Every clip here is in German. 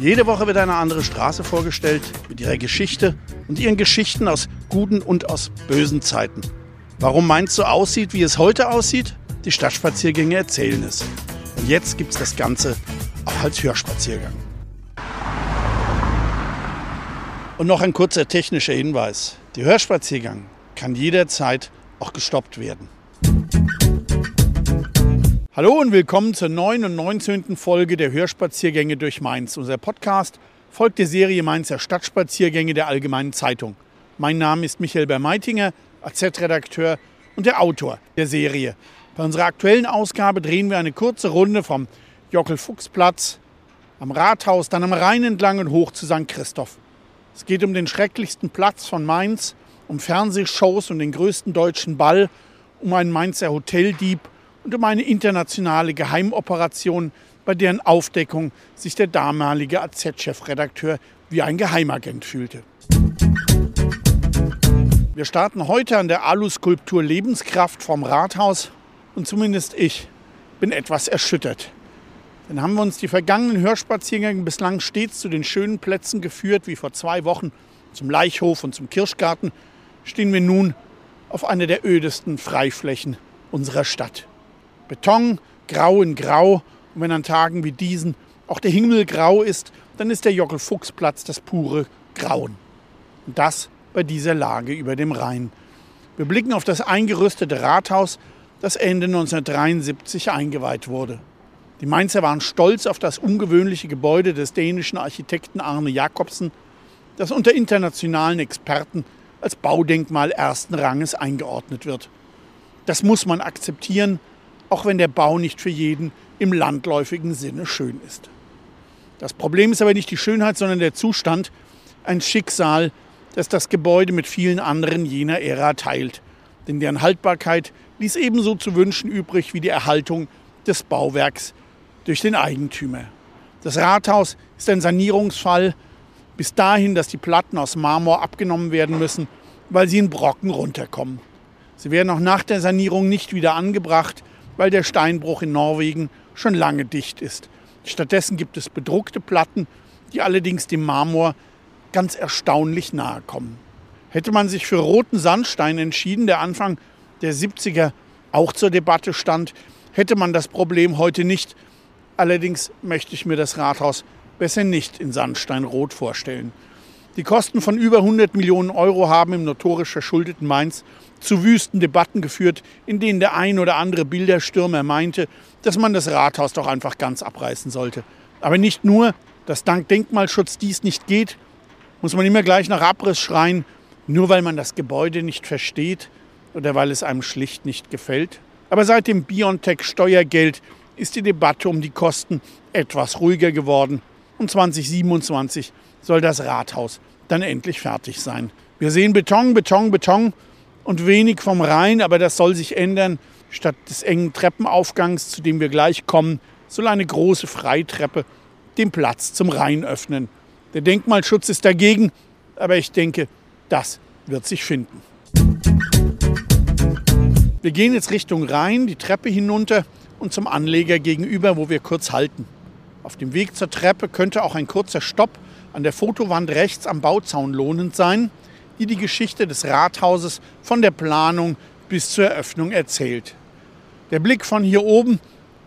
Jede Woche wird eine andere Straße vorgestellt mit ihrer Geschichte und ihren Geschichten aus guten und aus bösen Zeiten. Warum Mainz so aussieht, wie es heute aussieht? Die Stadtspaziergänge erzählen es. Und jetzt gibt es das Ganze auch als Hörspaziergang. Und noch ein kurzer technischer Hinweis. Der Hörspaziergang kann jederzeit auch gestoppt werden. Hallo und willkommen zur neuen und 19. Folge der Hörspaziergänge durch Mainz. Unser Podcast folgt der Serie Mainzer Stadtspaziergänge der Allgemeinen Zeitung. Mein Name ist Michael Bermeitinger, AZ-Redakteur und der Autor der Serie. Bei unserer aktuellen Ausgabe drehen wir eine kurze Runde vom Jockel-Fuchs-Platz am Rathaus, dann am Rhein entlang und hoch zu St. Christoph. Es geht um den schrecklichsten Platz von Mainz, um Fernsehshows und den größten deutschen Ball, um einen Mainzer Hoteldieb und um eine internationale Geheimoperation, bei deren Aufdeckung sich der damalige AZ-Chefredakteur wie ein Geheimagent fühlte. Wir starten heute an der Aluskulptur Lebenskraft vom Rathaus und zumindest ich bin etwas erschüttert. Dann haben wir uns die vergangenen Hörspaziergänge bislang stets zu den schönen Plätzen geführt, wie vor zwei Wochen zum Leichhof und zum Kirschgarten, stehen wir nun auf einer der ödesten Freiflächen unserer Stadt. Beton, grau in grau. Und wenn an Tagen wie diesen auch der Himmel grau ist, dann ist der Jockel-Fuchs-Platz das pure Grauen. Und das bei dieser Lage über dem Rhein. Wir blicken auf das eingerüstete Rathaus, das Ende 1973 eingeweiht wurde. Die Mainzer waren stolz auf das ungewöhnliche Gebäude des dänischen Architekten Arne Jacobsen, das unter internationalen Experten als Baudenkmal ersten Ranges eingeordnet wird. Das muss man akzeptieren, auch wenn der Bau nicht für jeden im landläufigen Sinne schön ist. Das Problem ist aber nicht die Schönheit, sondern der Zustand, ein Schicksal, das das Gebäude mit vielen anderen jener Ära teilt. Denn deren Haltbarkeit ließ ebenso zu wünschen übrig wie die Erhaltung des Bauwerks durch den Eigentümer. Das Rathaus ist ein Sanierungsfall, bis dahin, dass die Platten aus Marmor abgenommen werden müssen, weil sie in Brocken runterkommen. Sie werden auch nach der Sanierung nicht wieder angebracht, weil der Steinbruch in Norwegen schon lange dicht ist. Stattdessen gibt es bedruckte Platten, die allerdings dem Marmor ganz erstaunlich nahe kommen. Hätte man sich für roten Sandstein entschieden, der Anfang der 70er auch zur Debatte stand, hätte man das Problem heute nicht. Allerdings möchte ich mir das Rathaus besser nicht in Sandsteinrot vorstellen. Die Kosten von über 100 Millionen Euro haben im notorisch verschuldeten Mainz zu wüsten Debatten geführt, in denen der ein oder andere Bilderstürmer meinte, dass man das Rathaus doch einfach ganz abreißen sollte. Aber nicht nur, dass dank Denkmalschutz dies nicht geht, muss man immer gleich nach Abriss schreien, nur weil man das Gebäude nicht versteht oder weil es einem schlicht nicht gefällt. Aber seit dem Biontech-Steuergeld ist die Debatte um die Kosten etwas ruhiger geworden und 2027 soll das Rathaus dann endlich fertig sein. Wir sehen Beton, Beton, Beton und wenig vom Rhein, aber das soll sich ändern. Statt des engen Treppenaufgangs, zu dem wir gleich kommen, soll eine große Freitreppe den Platz zum Rhein öffnen. Der Denkmalschutz ist dagegen, aber ich denke, das wird sich finden. Wir gehen jetzt Richtung Rhein, die Treppe hinunter und zum Anleger gegenüber, wo wir kurz halten. Auf dem Weg zur Treppe könnte auch ein kurzer Stopp an der Fotowand rechts am Bauzaun lohnend sein die die Geschichte des Rathauses von der Planung bis zur Eröffnung erzählt. Der Blick von hier oben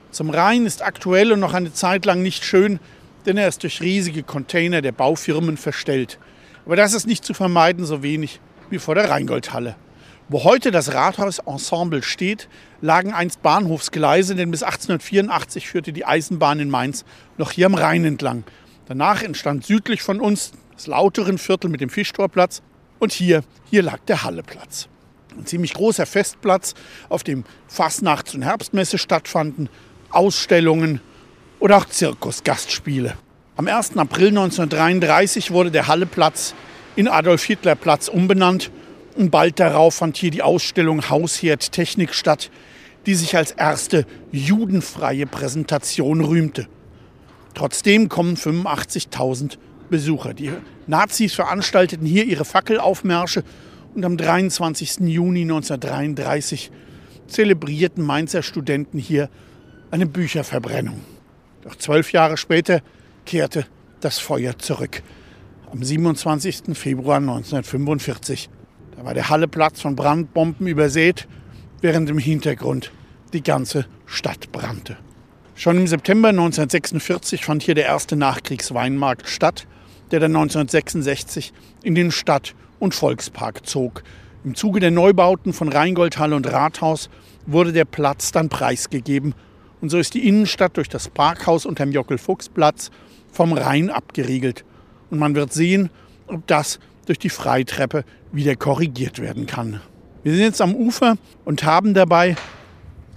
zum Rhein ist aktuell und noch eine Zeit lang nicht schön, denn er ist durch riesige Container der Baufirmen verstellt. Aber das ist nicht zu vermeiden, so wenig wie vor der Rheingoldhalle. Wo heute das Rathausensemble steht, lagen einst Bahnhofsgleise, denn bis 1884 führte die Eisenbahn in Mainz noch hier am Rhein entlang. Danach entstand südlich von uns das lauteren Viertel mit dem Fischtorplatz und hier, hier lag der Halleplatz. Ein ziemlich großer Festplatz, auf dem Fastnachts- und Herbstmesse stattfanden, Ausstellungen oder auch Zirkusgastspiele. Am 1. April 1933 wurde der Halleplatz in Adolf-Hitler-Platz umbenannt und bald darauf fand hier die Ausstellung Hausherd Technik statt, die sich als erste judenfreie Präsentation rühmte. Trotzdem kommen 85.000 Besucher. Die Nazis veranstalteten hier ihre Fackelaufmärsche und am 23. Juni 1933 zelebrierten Mainzer Studenten hier eine Bücherverbrennung. Doch zwölf Jahre später kehrte das Feuer zurück. Am 27. Februar 1945. Da war der Halleplatz von Brandbomben übersät, während im Hintergrund die ganze Stadt brannte. Schon im September 1946 fand hier der erste Nachkriegsweinmarkt statt, der dann 1966 in den Stadt- und Volkspark zog. Im Zuge der Neubauten von Rheingoldhalle und Rathaus wurde der Platz dann preisgegeben und so ist die Innenstadt durch das Parkhaus unterm Jockel-Fuchs-Platz vom Rhein abgeriegelt. Und man wird sehen, ob das durch die Freitreppe wieder korrigiert werden kann. Wir sind jetzt am Ufer und haben dabei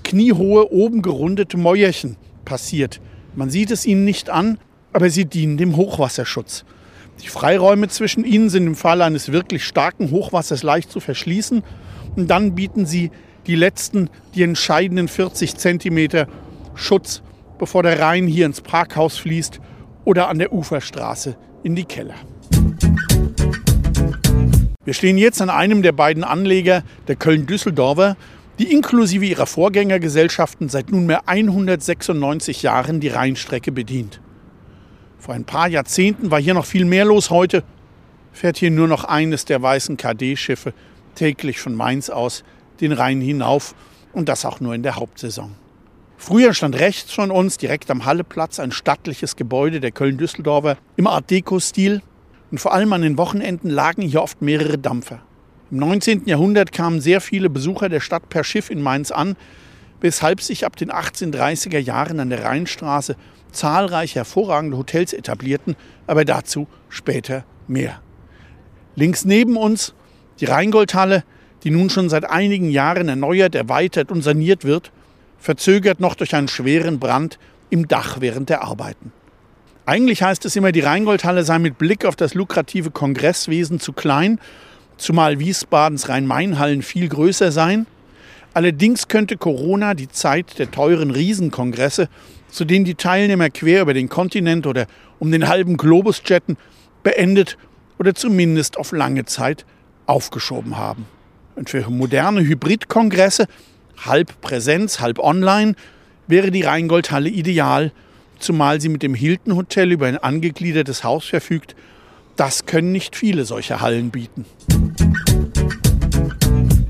kniehohe, oben gerundete Mäuerchen passiert. Man sieht es ihnen nicht an, aber sie dienen dem Hochwasserschutz. Die Freiräume zwischen ihnen sind im Fall eines wirklich starken Hochwassers leicht zu verschließen und dann bieten sie die letzten, die entscheidenden 40 Zentimeter Schutz, bevor der Rhein hier ins Parkhaus fließt oder an der Uferstraße in die Keller. Wir stehen jetzt an einem der beiden Anleger der Köln-Düsseldorfer, die inklusive ihrer Vorgängergesellschaften seit nunmehr 196 Jahren die Rheinstrecke bedient. Vor ein paar Jahrzehnten war hier noch viel mehr los. Heute fährt hier nur noch eines der weißen KD-Schiffe täglich von Mainz aus den Rhein hinauf und das auch nur in der Hauptsaison. Früher stand rechts von uns, direkt am Halleplatz, ein stattliches Gebäude der Köln-Düsseldorfer im Art Deco-Stil. Und vor allem an den Wochenenden lagen hier oft mehrere Dampfer. Im 19. Jahrhundert kamen sehr viele Besucher der Stadt per Schiff in Mainz an, weshalb sich ab den 1830er Jahren an der Rheinstraße zahlreiche hervorragende Hotels etablierten, aber dazu später mehr. Links neben uns die Rheingoldhalle, die nun schon seit einigen Jahren erneuert, erweitert und saniert wird, verzögert noch durch einen schweren Brand im Dach während der Arbeiten. Eigentlich heißt es immer, die Rheingoldhalle sei mit Blick auf das lukrative Kongresswesen zu klein, zumal Wiesbadens Rhein-Main-Hallen viel größer seien. Allerdings könnte Corona die Zeit der teuren Riesenkongresse, zu denen die Teilnehmer quer über den Kontinent oder um den halben Globus jetten, beendet oder zumindest auf lange Zeit aufgeschoben haben. Und für moderne Hybridkongresse halb Präsenz, halb online, wäre die Rheingoldhalle ideal, zumal sie mit dem Hilton Hotel über ein angegliedertes Haus verfügt. Das können nicht viele solcher Hallen bieten.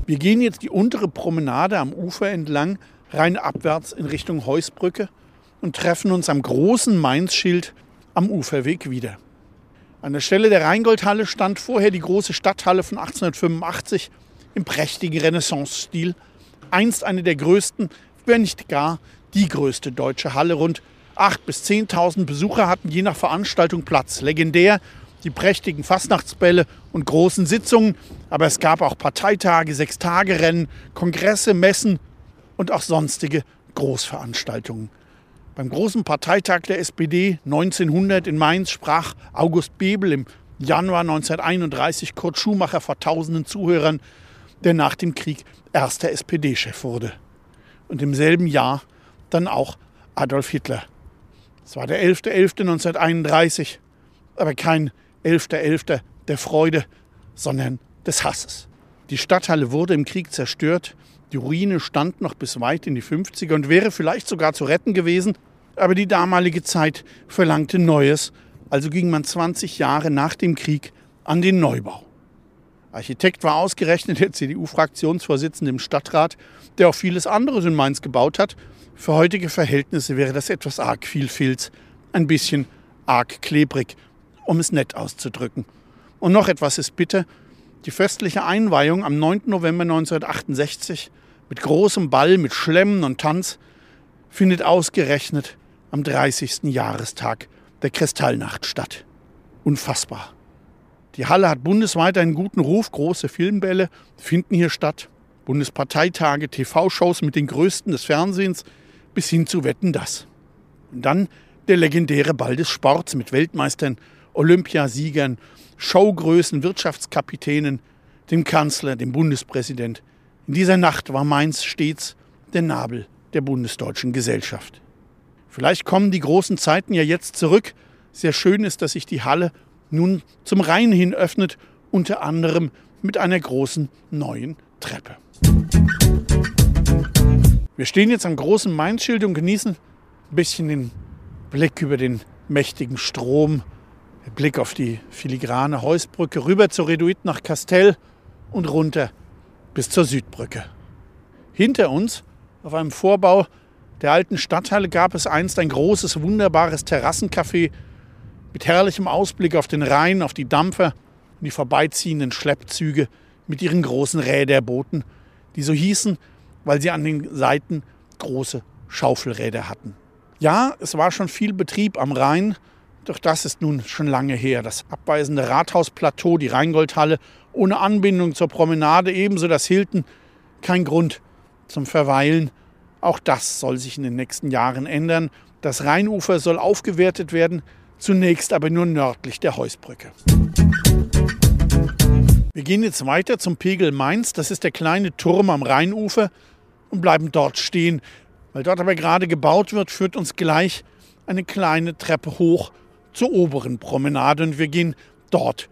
Wir gehen jetzt die untere Promenade am Ufer entlang, rein abwärts in Richtung Heusbrücke und treffen uns am großen Mainz-Schild am Uferweg wieder. An der Stelle der Rheingoldhalle stand vorher die große Stadthalle von 1885 im prächtigen Renaissance-Stil einst eine der größten, wenn nicht gar die größte deutsche Halle. Rund 8.000 bis 10.000 Besucher hatten je nach Veranstaltung Platz. Legendär die prächtigen Fastnachtsbälle und großen Sitzungen, aber es gab auch Parteitage, Sechstagerennen, Kongresse, Messen und auch sonstige Großveranstaltungen. Beim großen Parteitag der SPD 1900 in Mainz sprach August Bebel im Januar 1931 Kurt Schumacher vor tausenden Zuhörern, der nach dem Krieg erster SPD-Chef wurde. Und im selben Jahr dann auch Adolf Hitler. Es war der 11.11.1931, aber kein 11.11. .11. der Freude, sondern des Hasses. Die Stadthalle wurde im Krieg zerstört, die Ruine stand noch bis weit in die 50er und wäre vielleicht sogar zu retten gewesen, aber die damalige Zeit verlangte Neues, also ging man 20 Jahre nach dem Krieg an den Neubau. Architekt war ausgerechnet der CDU-Fraktionsvorsitzende im Stadtrat, der auch vieles anderes in Mainz gebaut hat. Für heutige Verhältnisse wäre das etwas arg viel Filz, ein bisschen arg klebrig, um es nett auszudrücken. Und noch etwas ist bitter. Die festliche Einweihung am 9. November 1968 mit großem Ball, mit Schlemmen und Tanz findet ausgerechnet am 30. Jahrestag der Kristallnacht statt. Unfassbar. Die Halle hat bundesweit einen guten Ruf. Große Filmbälle finden hier statt. Bundesparteitage, TV-Shows mit den Größten des Fernsehens bis hin zu Wetten das. Und dann der legendäre Ball des Sports mit Weltmeistern, Olympiasiegern, Showgrößen, Wirtschaftskapitänen, dem Kanzler, dem Bundespräsident. In dieser Nacht war Mainz stets der Nabel der bundesdeutschen Gesellschaft. Vielleicht kommen die großen Zeiten ja jetzt zurück. Sehr schön ist, dass sich die Halle nun zum Rhein hin öffnet, unter anderem mit einer großen neuen Treppe. Wir stehen jetzt am großen Mainz-Schild und genießen ein bisschen den Blick über den mächtigen Strom, Blick auf die filigrane Heusbrücke, rüber zur Reduit nach Kastell und runter bis zur Südbrücke. Hinter uns, auf einem Vorbau der alten Stadthalle, gab es einst ein großes, wunderbares Terrassencafé mit herrlichem Ausblick auf den Rhein, auf die Dampfer und die vorbeiziehenden Schleppzüge mit ihren großen Räderbooten, die so hießen, weil sie an den Seiten große Schaufelräder hatten. Ja, es war schon viel Betrieb am Rhein, doch das ist nun schon lange her. Das abweisende Rathausplateau, die Rheingoldhalle, ohne Anbindung zur Promenade, ebenso das Hilton, kein Grund zum Verweilen. Auch das soll sich in den nächsten Jahren ändern. Das Rheinufer soll aufgewertet werden, zunächst aber nur nördlich der Heusbrücke. Wir gehen jetzt weiter zum Pegel Mainz. Das ist der kleine Turm am Rheinufer und bleiben dort stehen. Weil dort aber gerade gebaut wird, führt uns gleich eine kleine Treppe hoch zur oberen Promenade und wir gehen dort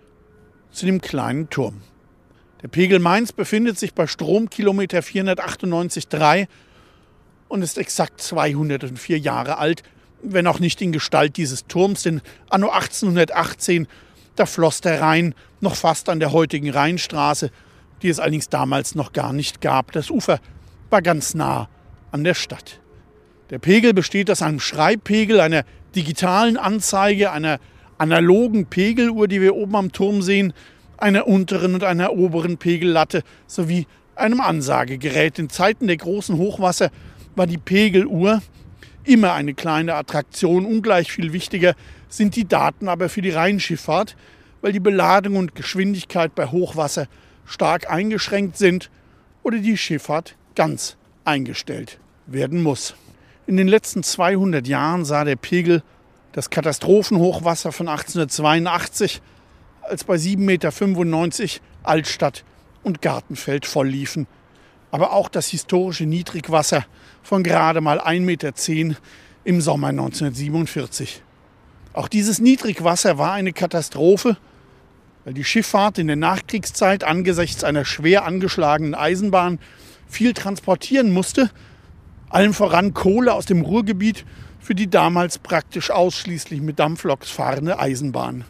zu dem kleinen Turm. Der Pegel Mainz befindet sich bei Stromkilometer 498,3 und ist exakt 204 Jahre alt, wenn auch nicht in Gestalt dieses Turms, denn anno 1818, da floss der Rhein noch fast an der heutigen Rheinstraße, die es allerdings damals noch gar nicht gab. Das Ufer war ganz nah an der Stadt. Der Pegel besteht aus einem Schreibpegel, einer digitalen Anzeige, einer analogen Pegeluhr, die wir oben am Turm sehen, einer unteren und einer oberen Pegellatte sowie einem Ansagegerät. In Zeiten der großen Hochwasser war die Pegeluhr immer eine kleine Attraktion. Ungleich viel wichtiger sind die Daten aber für die Rheinschifffahrt, weil die Beladung und Geschwindigkeit bei Hochwasser stark eingeschränkt sind oder die Schifffahrt ganz eingestellt werden muss. In den letzten 200 Jahren sah der Pegel das Katastrophenhochwasser von 1882, als bei 7,95 Meter Altstadt und Gartenfeld voll liefen. Aber auch das historische Niedrigwasser von gerade mal 1,10 Meter im Sommer 1947. Auch dieses Niedrigwasser war eine Katastrophe, weil die Schifffahrt in der Nachkriegszeit angesichts einer schwer angeschlagenen Eisenbahn viel transportieren musste, allem voran Kohle aus dem Ruhrgebiet für die damals praktisch ausschließlich mit Dampfloks fahrende Eisenbahn.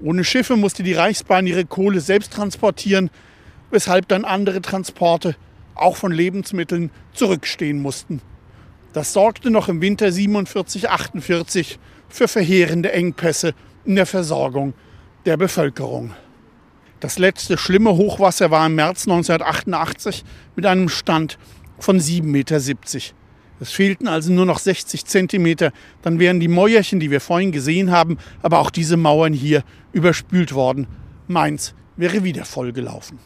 Ohne Schiffe musste die Reichsbahn ihre Kohle selbst transportieren, weshalb dann andere Transporte, auch von Lebensmitteln, zurückstehen mussten. Das sorgte noch im Winter 47-48 für verheerende Engpässe in der Versorgung der Bevölkerung. Das letzte schlimme Hochwasser war im März 1988 mit einem Stand von 7,70 Meter. Es fehlten also nur noch 60 Zentimeter, dann wären die Mäuerchen, die wir vorhin gesehen haben, aber auch diese Mauern hier überspült worden. Mainz wäre wieder vollgelaufen.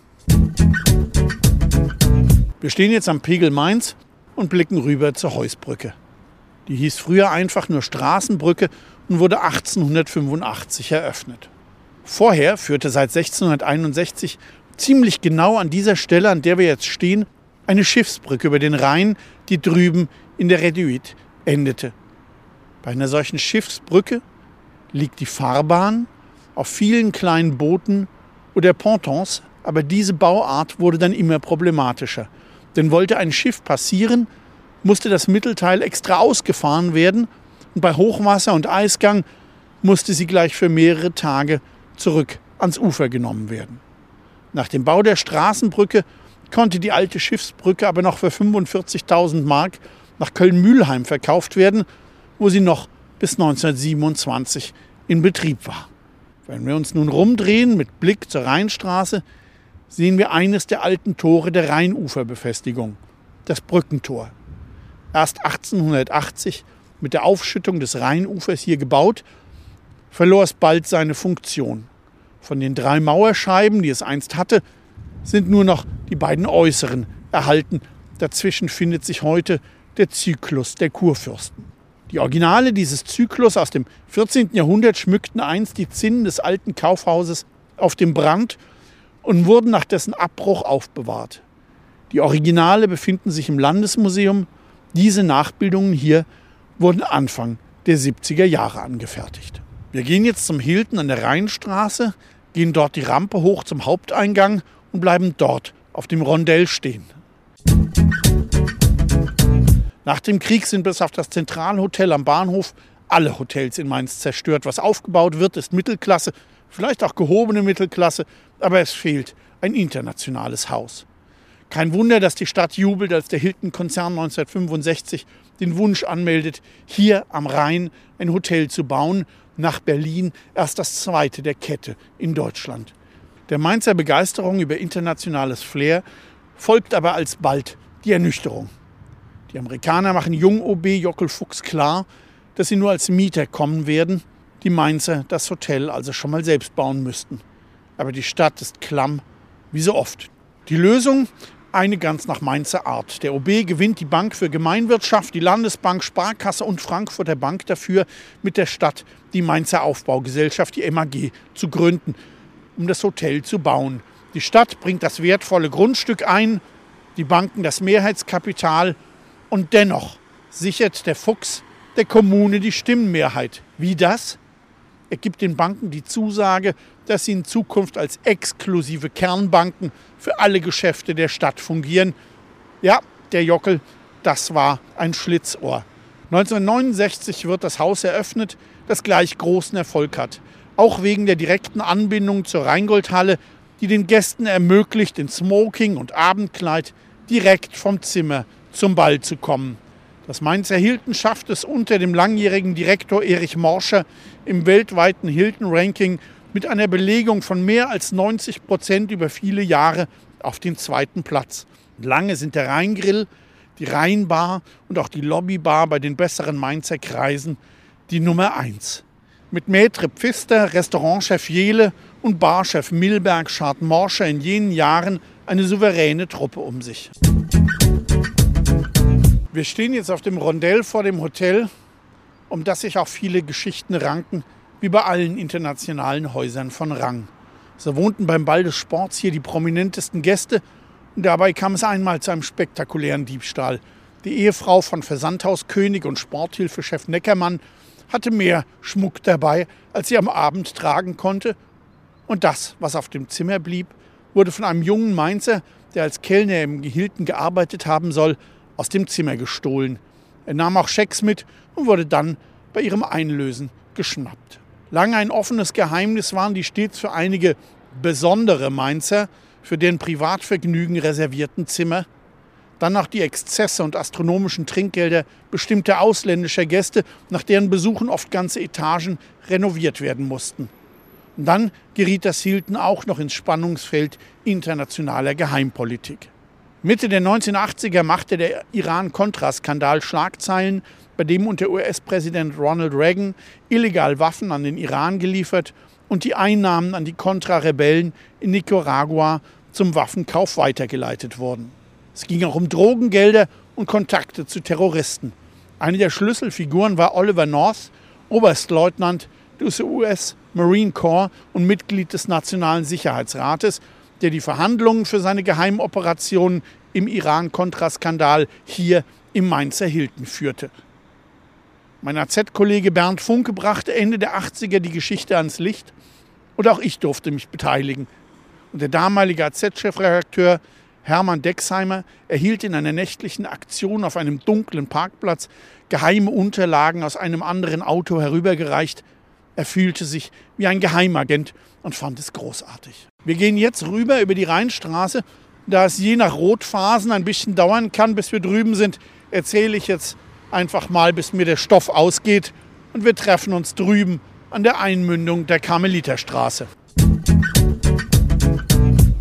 Wir stehen jetzt am Pegel Mainz und blicken rüber zur Heusbrücke. Die hieß früher einfach nur Straßenbrücke und wurde 1885 eröffnet. Vorher führte seit 1661 ziemlich genau an dieser Stelle, an der wir jetzt stehen, eine Schiffsbrücke über den Rhein, die drüben in der Reduit endete. Bei einer solchen Schiffsbrücke liegt die Fahrbahn auf vielen kleinen Booten oder Pontons, aber diese Bauart wurde dann immer problematischer. Denn wollte ein Schiff passieren, musste das Mittelteil extra ausgefahren werden und bei Hochwasser und Eisgang musste sie gleich für mehrere Tage zurück ans Ufer genommen werden. Nach dem Bau der Straßenbrücke konnte die alte Schiffsbrücke aber noch für 45.000 Mark nach Köln-Mülheim verkauft werden, wo sie noch bis 1927 in Betrieb war. Wenn wir uns nun rumdrehen mit Blick zur Rheinstraße, sehen wir eines der alten Tore der Rheinuferbefestigung, das Brückentor. Erst 1880 mit der Aufschüttung des Rheinufers hier gebaut, verlor es bald seine Funktion. Von den drei Mauerscheiben, die es einst hatte, sind nur noch die beiden äußeren erhalten. Dazwischen findet sich heute der Zyklus der Kurfürsten. Die Originale dieses Zyklus aus dem 14. Jahrhundert schmückten einst die Zinnen des alten Kaufhauses auf dem Brand und wurden nach dessen Abbruch aufbewahrt. Die Originale befinden sich im Landesmuseum. Diese Nachbildungen hier wurden Anfang der 70er Jahre angefertigt. Wir gehen jetzt zum Hilton an der Rheinstraße, gehen dort die Rampe hoch zum Haupteingang und bleiben dort auf dem Rondell stehen. Nach dem Krieg sind bis auf das Zentralhotel am Bahnhof alle Hotels in Mainz zerstört. Was aufgebaut wird, ist Mittelklasse, vielleicht auch gehobene Mittelklasse, aber es fehlt ein internationales Haus. Kein Wunder, dass die Stadt jubelt, als der Hilton-Konzern 1965 den Wunsch anmeldet, hier am Rhein ein Hotel zu bauen, nach Berlin erst das zweite der Kette in Deutschland. Der Mainzer Begeisterung über internationales Flair folgt aber alsbald die Ernüchterung. Die Amerikaner machen Jung-OB Jockel Fuchs klar, dass sie nur als Mieter kommen werden, die Mainzer das Hotel also schon mal selbst bauen müssten. Aber die Stadt ist klamm, wie so oft. Die Lösung eine ganz nach Mainzer Art. Der OB gewinnt die Bank für Gemeinwirtschaft, die Landesbank, Sparkasse und Frankfurter Bank dafür, mit der Stadt die Mainzer Aufbaugesellschaft, die MAG, zu gründen, um das Hotel zu bauen. Die Stadt bringt das wertvolle Grundstück ein, die Banken das Mehrheitskapital und dennoch sichert der Fuchs der Kommune die Stimmenmehrheit. Wie das? Er gibt den Banken die Zusage, dass sie in Zukunft als exklusive Kernbanken für alle Geschäfte der Stadt fungieren. Ja, der Jockel, das war ein Schlitzohr. 1969 wird das Haus eröffnet, das gleich großen Erfolg hat. Auch wegen der direkten Anbindung zur Rheingoldhalle, die den Gästen ermöglicht, in Smoking und Abendkleid direkt vom Zimmer zum Ball zu kommen. Das Mainzer Hilton schafft es unter dem langjährigen Direktor Erich Morscher im weltweiten Hilton-Ranking mit einer Belegung von mehr als 90 Prozent über viele Jahre auf den zweiten Platz. Lange sind der Rheingrill, die Rheinbar und auch die Lobbybar bei den besseren Mainzer Kreisen die Nummer eins. Mit Maître Pfister, Restaurantchef Jele und Barchef Milberg schart Morscher in jenen Jahren eine souveräne Truppe um sich. Wir stehen jetzt auf dem Rondell vor dem Hotel, um das sich auch viele Geschichten ranken, wie bei allen internationalen Häusern von Rang. So wohnten beim Ball des Sports hier die prominentesten Gäste und dabei kam es einmal zu einem spektakulären Diebstahl. Die Ehefrau von Versandhauskönig und Sporthilfechef Neckermann hatte mehr Schmuck dabei, als sie am Abend tragen konnte. Und das, was auf dem Zimmer blieb, wurde von einem jungen Mainzer, der als Kellner im Gehilten gearbeitet haben soll, aus dem Zimmer gestohlen. Er nahm auch Schecks mit und wurde dann bei ihrem Einlösen geschnappt. Lange ein offenes Geheimnis waren die stets für einige besondere Mainzer für deren Privatvergnügen reservierten Zimmer. Dann noch die Exzesse und astronomischen Trinkgelder bestimmter ausländischer Gäste, nach deren Besuchen oft ganze Etagen renoviert werden mussten. Und dann geriet das Hilton auch noch ins Spannungsfeld internationaler Geheimpolitik. Mitte der 1980er machte der Iran-Contra-Skandal Schlagzeilen, bei dem unter US-Präsident Ronald Reagan illegal Waffen an den Iran geliefert und die Einnahmen an die Contra-Rebellen in Nicaragua zum Waffenkauf weitergeleitet wurden. Es ging auch um Drogengelder und Kontakte zu Terroristen. Eine der Schlüsselfiguren war Oliver North, Oberstleutnant des US Marine Corps und Mitglied des Nationalen Sicherheitsrates der die Verhandlungen für seine Geheimoperationen im Iran-Contra-Skandal hier im Mainzer Hilton führte. Mein AZ-Kollege Bernd Funke brachte Ende der 80er die Geschichte ans Licht und auch ich durfte mich beteiligen. Und der damalige AZ-Chefredakteur Hermann Dexheimer erhielt in einer nächtlichen Aktion auf einem dunklen Parkplatz geheime Unterlagen aus einem anderen Auto herübergereicht. Er fühlte sich wie ein Geheimagent und fand es großartig. Wir gehen jetzt rüber über die Rheinstraße. Da es je nach Rotphasen ein bisschen dauern kann, bis wir drüben sind, erzähle ich jetzt einfach mal, bis mir der Stoff ausgeht. Und wir treffen uns drüben an der Einmündung der Karmeliterstraße.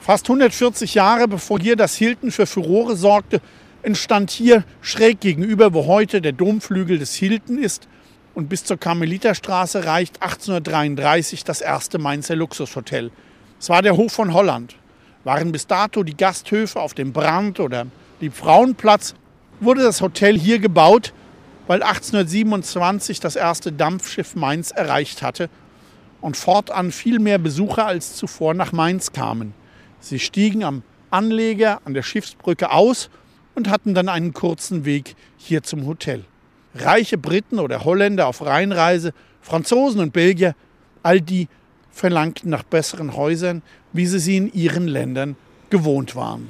Fast 140 Jahre bevor hier das Hilton für Furore sorgte, entstand hier schräg gegenüber, wo heute der Domflügel des Hilton ist, und bis zur Karmeliterstraße reicht 1833 das erste Mainzer Luxushotel. Es war der Hof von Holland. Waren bis dato die Gasthöfe auf dem Brand- oder Liebfrauenplatz, wurde das Hotel hier gebaut, weil 1827 das erste Dampfschiff Mainz erreicht hatte und fortan viel mehr Besucher als zuvor nach Mainz kamen. Sie stiegen am Anleger an der Schiffsbrücke aus und hatten dann einen kurzen Weg hier zum Hotel. Reiche Briten oder Holländer auf Rheinreise, Franzosen und Belgier, all die verlangten nach besseren Häusern, wie sie sie in ihren Ländern gewohnt waren.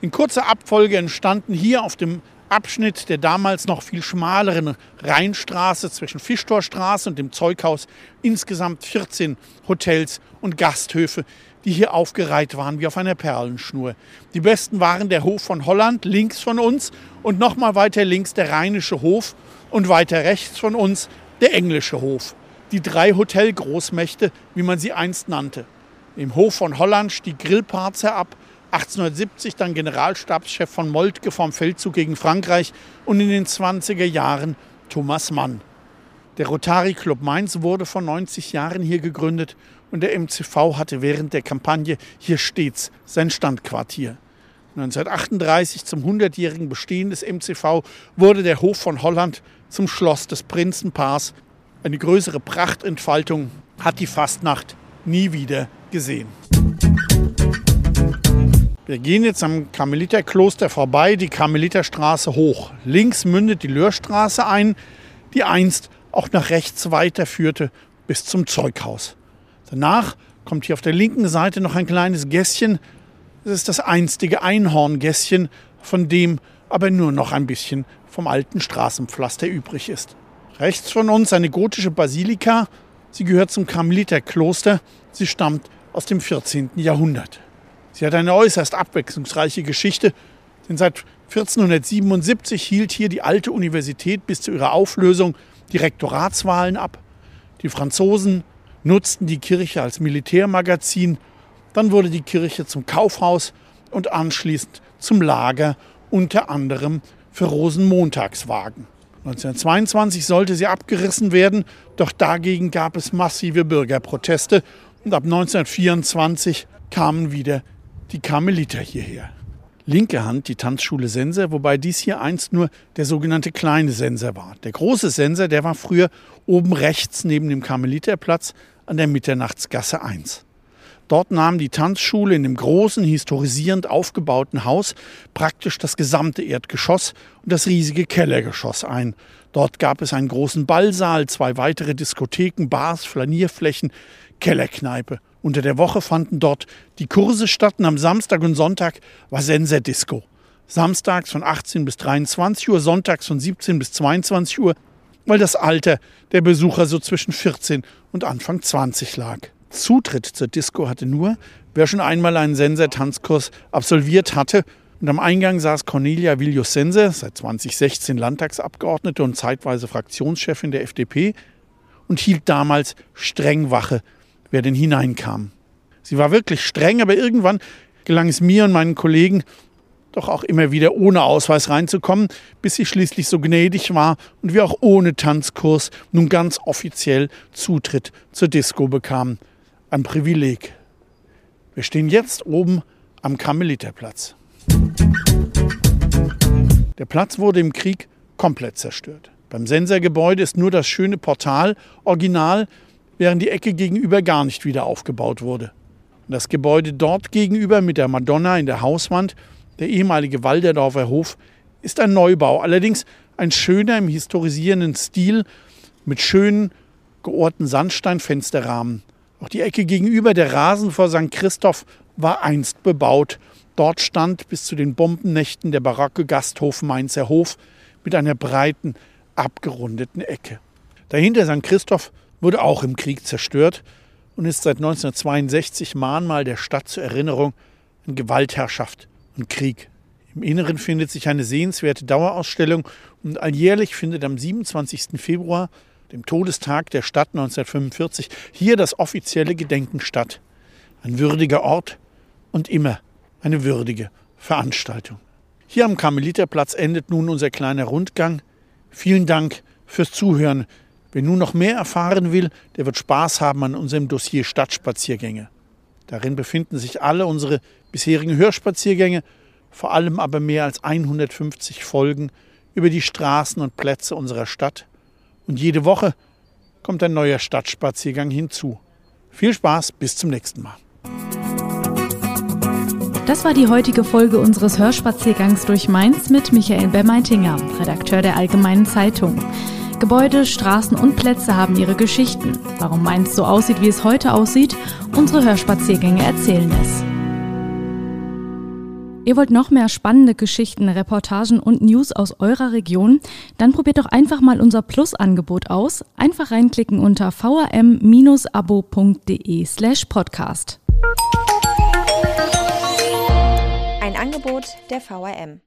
In kurzer Abfolge entstanden hier auf dem Abschnitt der damals noch viel schmaleren Rheinstraße zwischen Fischtorstraße und dem Zeughaus insgesamt 14 Hotels und Gasthöfe, die hier aufgereiht waren wie auf einer Perlenschnur. Die besten waren der Hof von Holland links von uns und noch mal weiter links der Rheinische Hof und weiter rechts von uns der Englische Hof. Die drei Hotelgroßmächte, wie man sie einst nannte. Im Hof von Holland stieg Grillparzer ab, 1870 dann Generalstabschef von Moltke vom Feldzug gegen Frankreich und in den 20er Jahren Thomas Mann. Der Rotary Club Mainz wurde vor 90 Jahren hier gegründet und der MCV hatte während der Kampagne hier stets sein Standquartier. 1938 zum 100-jährigen Bestehen des MCV wurde der Hof von Holland zum Schloss des Prinzenpaars. Eine größere Prachtentfaltung hat die Fastnacht nie wieder gesehen. Wir gehen jetzt am Karmeliterkloster vorbei, die Karmeliterstraße hoch. Links mündet die Löhrstraße ein, die einst auch nach rechts weiterführte bis zum Zeughaus. Danach kommt hier auf der linken Seite noch ein kleines Gässchen. Das ist das einstige Einhorngässchen, von dem aber nur noch ein bisschen vom alten Straßenpflaster übrig ist. Rechts von uns eine gotische Basilika. Sie gehört zum Karmeliterkloster. Sie stammt aus dem 14. Jahrhundert. Sie hat eine äußerst abwechslungsreiche Geschichte, denn seit 1477 hielt hier die alte Universität bis zu ihrer Auflösung die Rektoratswahlen ab. Die Franzosen nutzten die Kirche als Militärmagazin. Dann wurde die Kirche zum Kaufhaus und anschließend zum Lager, unter anderem für Rosenmontagswagen. 1922 sollte sie abgerissen werden, doch dagegen gab es massive Bürgerproteste und ab 1924 kamen wieder die Karmeliter hierher. Linke Hand die Tanzschule Senser, wobei dies hier einst nur der sogenannte kleine Senser war. Der große Senser, der war früher oben rechts neben dem Karmeliterplatz an der Mitternachtsgasse 1. Dort nahm die Tanzschule in dem großen, historisierend aufgebauten Haus praktisch das gesamte Erdgeschoss und das riesige Kellergeschoss ein. Dort gab es einen großen Ballsaal, zwei weitere Diskotheken, Bars, Flanierflächen, Kellerkneipe. Unter der Woche fanden dort die Kurse statt und am Samstag und Sonntag war Senser Disco. Samstags von 18 bis 23 Uhr, sonntags von 17 bis 22 Uhr weil das Alter der Besucher so zwischen 14 und Anfang 20 lag. Zutritt zur Disco hatte nur, wer schon einmal einen Senser-Tanzkurs absolviert hatte. Und am Eingang saß Cornelia Vilius Senser, seit 2016 Landtagsabgeordnete und zeitweise Fraktionschefin der FDP, und hielt damals streng Wache, wer denn hineinkam. Sie war wirklich streng, aber irgendwann gelang es mir und meinen Kollegen, doch auch immer wieder ohne Ausweis reinzukommen, bis sie schließlich so gnädig war und wir auch ohne Tanzkurs nun ganz offiziell Zutritt zur Disco bekamen. Ein Privileg. Wir stehen jetzt oben am Karmeliterplatz. Der Platz wurde im Krieg komplett zerstört. Beim Sensergebäude ist nur das schöne Portal original, während die Ecke gegenüber gar nicht wieder aufgebaut wurde. Das Gebäude dort gegenüber mit der Madonna in der Hauswand der ehemalige Walderdorfer Hof ist ein Neubau, allerdings ein schöner im historisierenden Stil mit schönen geohrten Sandsteinfensterrahmen. Auch die Ecke gegenüber der Rasen vor St. Christoph war einst bebaut. Dort stand bis zu den Bombennächten der barocke Gasthof Mainzer Hof mit einer breiten, abgerundeten Ecke. Dahinter St. Christoph wurde auch im Krieg zerstört und ist seit 1962 Mahnmal der Stadt zur Erinnerung an Gewaltherrschaft und Krieg. Im Inneren findet sich eine sehenswerte Dauerausstellung und alljährlich findet am 27. Februar, dem Todestag der Stadt 1945, hier das offizielle Gedenken statt. Ein würdiger Ort und immer eine würdige Veranstaltung. Hier am Karmeliterplatz endet nun unser kleiner Rundgang. Vielen Dank fürs Zuhören. Wer nun noch mehr erfahren will, der wird Spaß haben an unserem Dossier Stadtspaziergänge. Darin befinden sich alle unsere bisherigen Hörspaziergänge, vor allem aber mehr als 150 Folgen über die Straßen und Plätze unserer Stadt. Und jede Woche kommt ein neuer Stadtspaziergang hinzu. Viel Spaß, bis zum nächsten Mal. Das war die heutige Folge unseres Hörspaziergangs durch Mainz mit Michael Bermeitinger, Redakteur der Allgemeinen Zeitung. Gebäude, Straßen und Plätze haben ihre Geschichten. Warum Mainz so aussieht, wie es heute aussieht, unsere Hörspaziergänge erzählen es. Ihr wollt noch mehr spannende Geschichten, Reportagen und News aus eurer Region? Dann probiert doch einfach mal unser Plus-Angebot aus. Einfach reinklicken unter vrm-abo.de slash podcast. Ein Angebot der VRM.